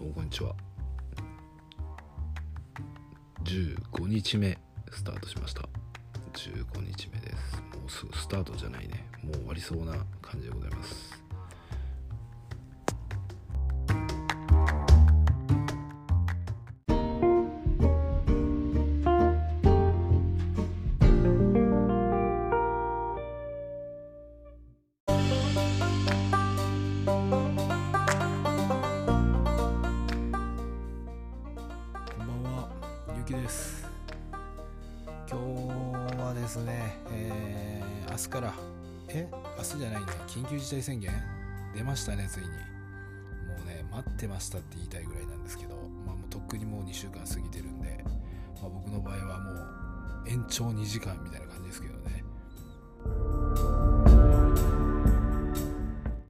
こんにちは。15日目スタートしました。15日目です。もうすぐスタートじゃないね。もう終わりそうな感じでございます。きです。今日はですね、えー明日から、え明日じゃないね、緊急事態宣言？出ましたね、ついに。もうね、待ってましたって言いたいぐらいなんですけど、まあ、もうとっくにもう2週間過ぎてるんで、まあ、僕の場合はもう延長2時間みたいな感じですけどね。